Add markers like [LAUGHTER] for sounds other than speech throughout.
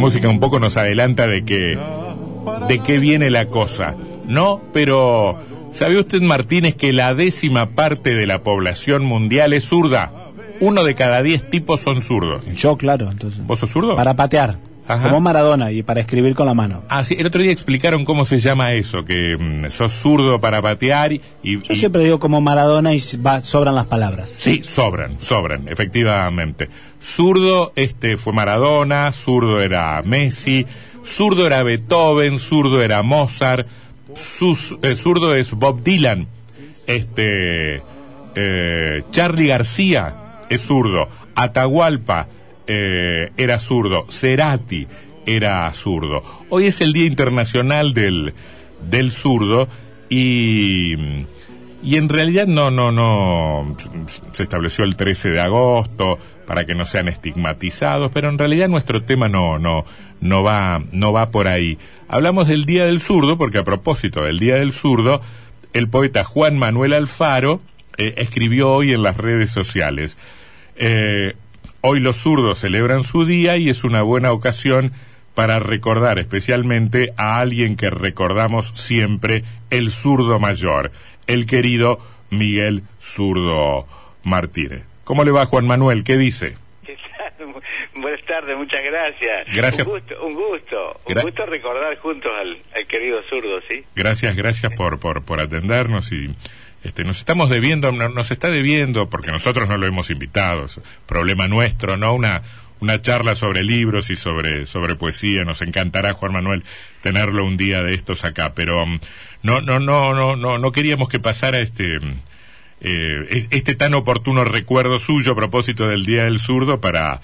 música un poco nos adelanta de que de qué viene la cosa, ¿no? Pero ¿sabe usted Martínez que la décima parte de la población mundial es zurda? Uno de cada diez tipos son zurdos. Yo, claro, entonces. ¿Vos sos zurdo? Para patear. Ajá. Como Maradona y para escribir con la mano. Ah, sí, el otro día explicaron cómo se llama eso, que mm, sos zurdo para patear y... y- Yo siempre digo como Maradona y va, sobran las palabras. Sí, sobran, sobran, efectivamente. Zurdo este, fue Maradona, zurdo era Messi, zurdo era Beethoven, zurdo era Mozart, sus- eh, zurdo es Bob Dylan, este, eh, Charlie García es zurdo, Atahualpa eh, era zurdo, Cerati era zurdo. Hoy es el Día Internacional del, del Zurdo y... Y en realidad no, no, no, se estableció el 13 de agosto para que no sean estigmatizados, pero en realidad nuestro tema no, no, no va, no va por ahí. Hablamos del Día del Zurdo, porque a propósito del Día del Zurdo, el poeta Juan Manuel Alfaro eh, escribió hoy en las redes sociales. Eh, hoy los zurdos celebran su día y es una buena ocasión para recordar especialmente a alguien que recordamos siempre, el zurdo mayor, el querido Miguel Zurdo Martínez. ¿Cómo le va Juan Manuel? ¿Qué dice? ¿Qué tal? [LAUGHS] Buenas tardes, muchas gracias. Gracias. Un gusto, un gusto, un Gra- gusto recordar juntos al, al querido zurdo, ¿sí? Gracias, gracias por, por, por atendernos y este, nos estamos debiendo, no- nos está debiendo, porque nosotros no lo hemos invitado, problema nuestro, ¿no? Una, una charla sobre libros y sobre, sobre poesía. Nos encantará, Juan Manuel, tenerlo un día de estos acá, pero mm, no, no, no, no, no, no queríamos que pasara este, mm, eh, es- este tan oportuno recuerdo suyo a propósito del Día del Zurdo para,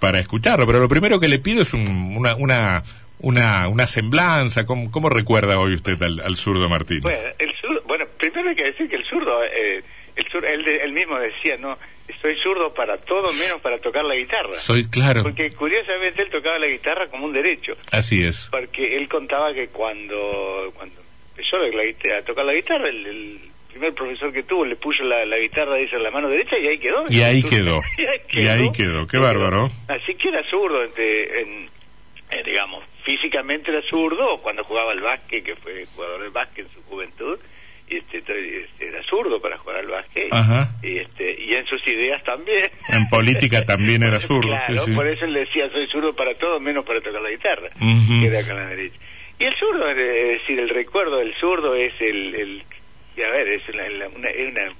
para escucharlo. Pero lo primero que le pido es un- una, una, una, una semblanza. ¿Cómo, cómo recuerda hoy usted al, al zurdo Martínez? Bueno, el zurdo, primero hay que decir que el zurdo, eh, el zurdo él, de- él mismo decía, no, estoy zurdo para todo menos para tocar la guitarra. Soy claro. Porque curiosamente él tocaba la guitarra como un derecho, Así es. porque él contaba que cuando, cuando empezó la, a tocar la guitarra, el, el primer profesor que tuvo le puso la, la guitarra dice en la mano derecha y ahí quedó. Y ahí Zurdo. quedó. [LAUGHS] Y ahí quedó. Qué bárbaro. Así que era zurdo, entre- en, eh, digamos, físicamente era zurdo, o cuando jugaba al básquet, que fue jugador del básquet en su juventud, y este, este, era zurdo para jugar al básquet, Ajá. y, este, y en sus ideas también. En política [LAUGHS] también era zurdo. Claro, sí, sí. por eso él decía, soy zurdo para todo, menos para tocar la guitarra, que era con la derecha. Y el zurdo, es decir, el recuerdo del zurdo es el, el a ver, es una, una, es una,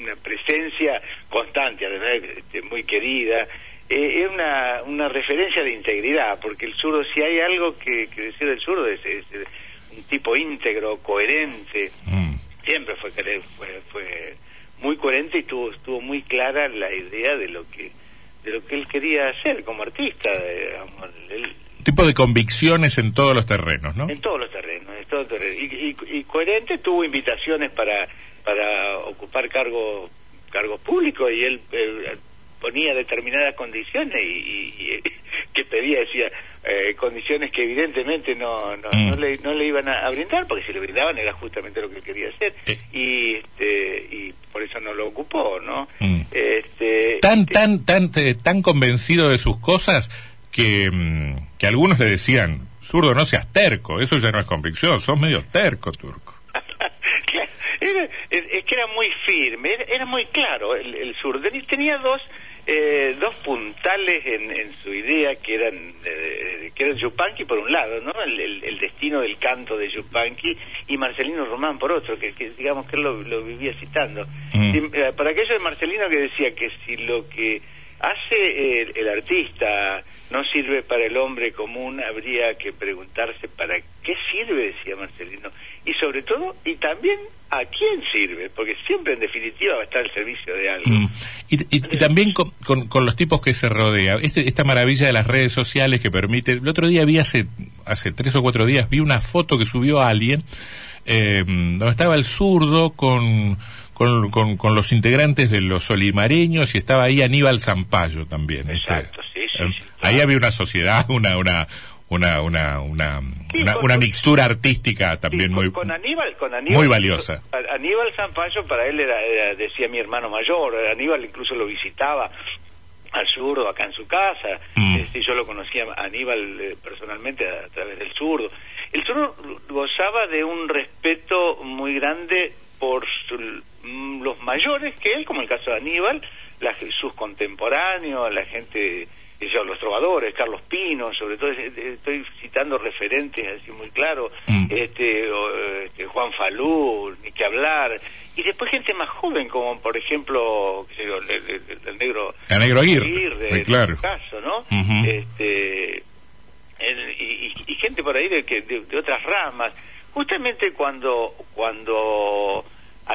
una presencia constante, además este, muy querida, eh, es una, una referencia de integridad, porque el zurdo, si hay algo que, que decir del zurdo, es, es un tipo íntegro, coherente, Mm. Siempre fue, fue, fue muy coherente y tuvo, estuvo muy clara la idea de lo que de lo que él quería hacer como artista, digamos, él- Tipo de convicciones en todos los terrenos, ¿no? en todos los terrenos, en todos los terrenos. Y, y- y coherente tuvo invitaciones para para ocupar cargos cargos públicos y él eh, ponía determinadas condiciones y, y- y que pedía decía eh, condiciones que evidentemente no no, Mm. no le no le iban a, brindar porque si le brindaban era justamente lo que quería hacer Eh. y este y por eso no lo ocupó no Mm. este Tan, tan, tan, eh, tan convencido de sus cosas que, mm, que algunos le decían, zurdo, no seas terco, eso ya no es convicción, sos medio terco, turco. [LAUGHS] Claro, era- es, que era muy firme, era, era muy claro el, el sur. Tenía dos eh, dos puntales en, en su idea que eran eh, que eran Yupanqui por un lado, ¿no? El, el- el destino del canto de Yupanqui y Marcelino Román por otro, que, que digamos que él lo, lo vivía citando. Mm. Si- eh, para aquello de Marcelino que decía que si lo que hace el, el artista no sirve para el hombre común, habría que preguntarse para qué sirve, decía Marcelino, y sobre todo, y también a quién sirve, porque siempre en definitiva va a estar al servicio de algo. Mm. Y, y- y también con, con- con los tipos que se rodea. Este- esta maravilla de las redes sociales que permite. El otro día vi hace, hace tres o cuatro días, vi una foto que subió alguien eh, donde estaba el zurdo con, con, con- con los integrantes de los olimareños y estaba ahí Aníbal Zampayo también. este. Exacto, sí, Ahí había una sociedad, [LAUGHS] una, una, una, una, una, Sí, una, con- una con- mixtura artística también Sí, muy, con, con Aníbal, con Aníbal, muy valiosa. Aníbal Zampayo para él era, era- decía mi hermano mayor, Aníbal incluso lo visitaba al zurdo acá en su casa. Mm. Este, yo lo conocía a Aníbal eh, personalmente a, a través del zurdo. El zurdo gozaba de un respeto muy grande por su- mm, los mayores que él, como el caso de Aníbal, la- sus contemporáneos, la gente, los trovadores, Carlos Pino, sobre todo, eh, eh, estoy citando referentes así muy claros, Mm. este, o, este, Juan Falú, ni que hablar, y después gente más joven, como por ejemplo, qué sé yo, el, el- el negro El negro Aguirre, en claro. su caso, ¿no? Este, y- y gente por ahí de, que, de, de otras ramas. Justamente cuando, cuando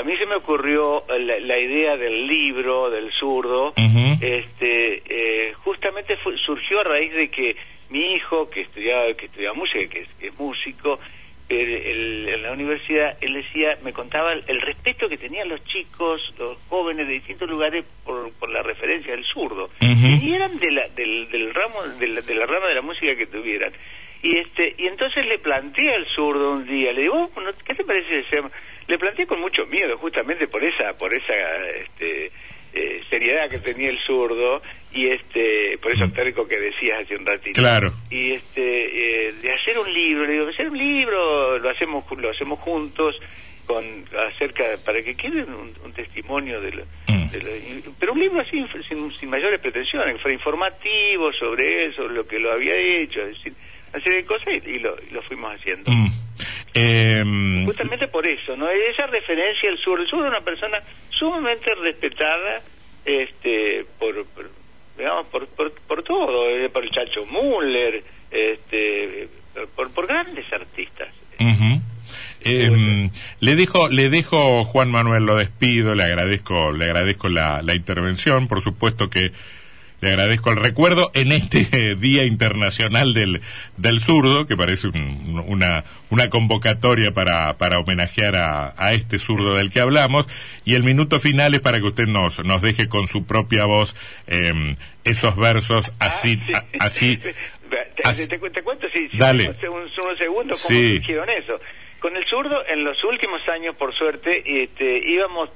a mí se me ocurrió la, la idea del libro, del zurdo, este, eh, justamente fue- surgió a raíz de que mi hijo, que estudiaba, que estudiaba música, que es, que es músico, el- el- en la universidad, él decía, me contaba el, el respeto que tenían los chicos, los jóvenes de distintos lugares por, por la referencia del zurdo. Ujú. Y eran de la, del, del ramo, de la, de la rama de la música que tuvieran. Y este, y entonces le planteé al zurdo un día, le digo, "Oh, ¿no- ¿qué te parece si hacemos-?" Le planteé con mucho miedo, justamente por esa, por esa, este, eh, seriedad que tenía el zurdo y este, por eso terco que decías hace un ratito Claro. y este eh, de hacer un libro le digo hacer un libro lo hacemos lo hacemos juntos con acerca para que quede un, un testimonio de lo, Mm. de lo- pero un libro así sin, sin mayores pretensiones que fuera informativo sobre eso lo que lo había hecho es decir una serie de cosas y, y lo, y lo fuimos haciendo Mm. Em, justamente por eso no esa referencia al sur. El sur es una persona sumamente respetada este por, por digamos por, por, por todo eh, por el Chacho Müller este por, por grandes artistas. Em, le dejo, le dejo Juan Manuel, lo despido, le agradezco, le agradezco la, la intervención, por supuesto que le agradezco el recuerdo en este [LAUGHS] Día Internacional del, del Zurdo, que parece un- una, una convocatoria para, para homenajear a, a este zurdo del que hablamos, y el minuto final es para que usted nos, nos deje con su propia voz em, esos versos así, Ah, a- así, [LAUGHS] te, así- te, te cuento si, si Dale. unos segundos cómo Sí. surgieron eso con el zurdo en los últimos años por suerte este, íbamos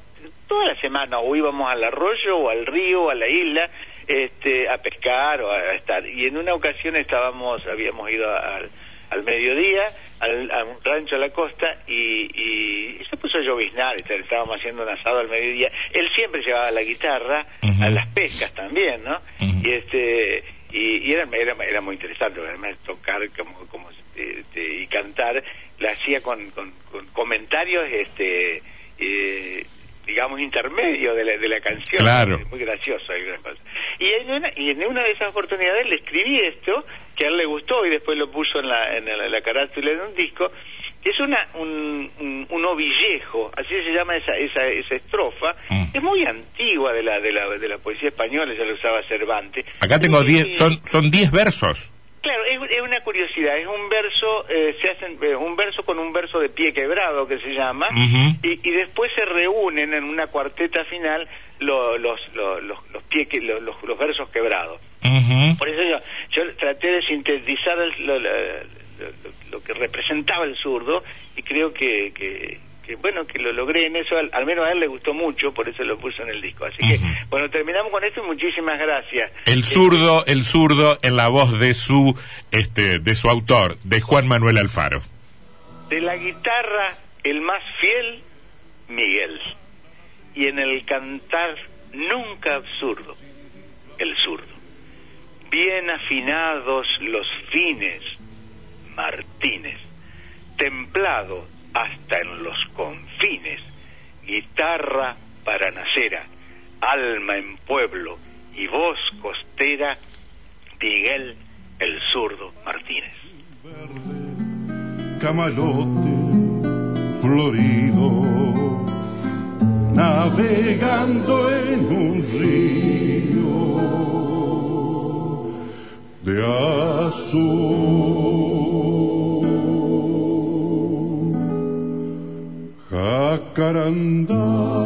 toda la semana o íbamos al arroyo o al río o a la isla este, a pescar o a estar. Y en una ocasión estábamos habíamos ido al, al mediodía al, a un rancho a la costa y, y se puso a lloviznar estábamos haciendo un asado al mediodía. Él siempre llevaba la guitarra a las pescas también no y este y, y era, era era muy interesante además tocar como como este, y cantar la hacía con, con, con comentarios este eh, digamos intermedios de la, de la canción. Claro. muy gracioso algunas cosas y en una y en una de esas oportunidades le escribí esto que a él le gustó y después lo puso en la en la, la carátula de un disco que es una un, un, un ovillejo así se llama esa esa, esa estrofa Mm. es muy antigua de la de la de la poesía española ya lo usaba Cervantes acá tengo Y- diez, son, son diez versos. Claro, es, es una curiosidad, es un verso, eh, se hacen eh, un verso con un verso de pie quebrado que se llama, y, y después se reúnen en una cuarteta final lo- los, los, los, los, pie que- los, los- los versos quebrados. Por eso yo, yo traté de sintetizar el- lo, lo- lo- lo que representaba el zurdo y creo que, que, que, bueno, que lo logré en eso, al, al menos a él le gustó mucho, por eso lo puso en el disco. Así que, bueno, terminamos con esto y muchísimas gracias. El Eh, zurdo, el zurdo en la voz de su, este, de su autor, de Juan Manuel Alfaro. De la guitarra, el más fiel, Miguel. Y en el cantar, nunca absurdo, el zurdo. Bien afinados los fines, Martínez. Templado hasta en los confines, guitarra para nacera, alma en pueblo y voz costera, Miguel el zurdo Martínez. camalote florido, navegando en un río de azul. Jacarandá.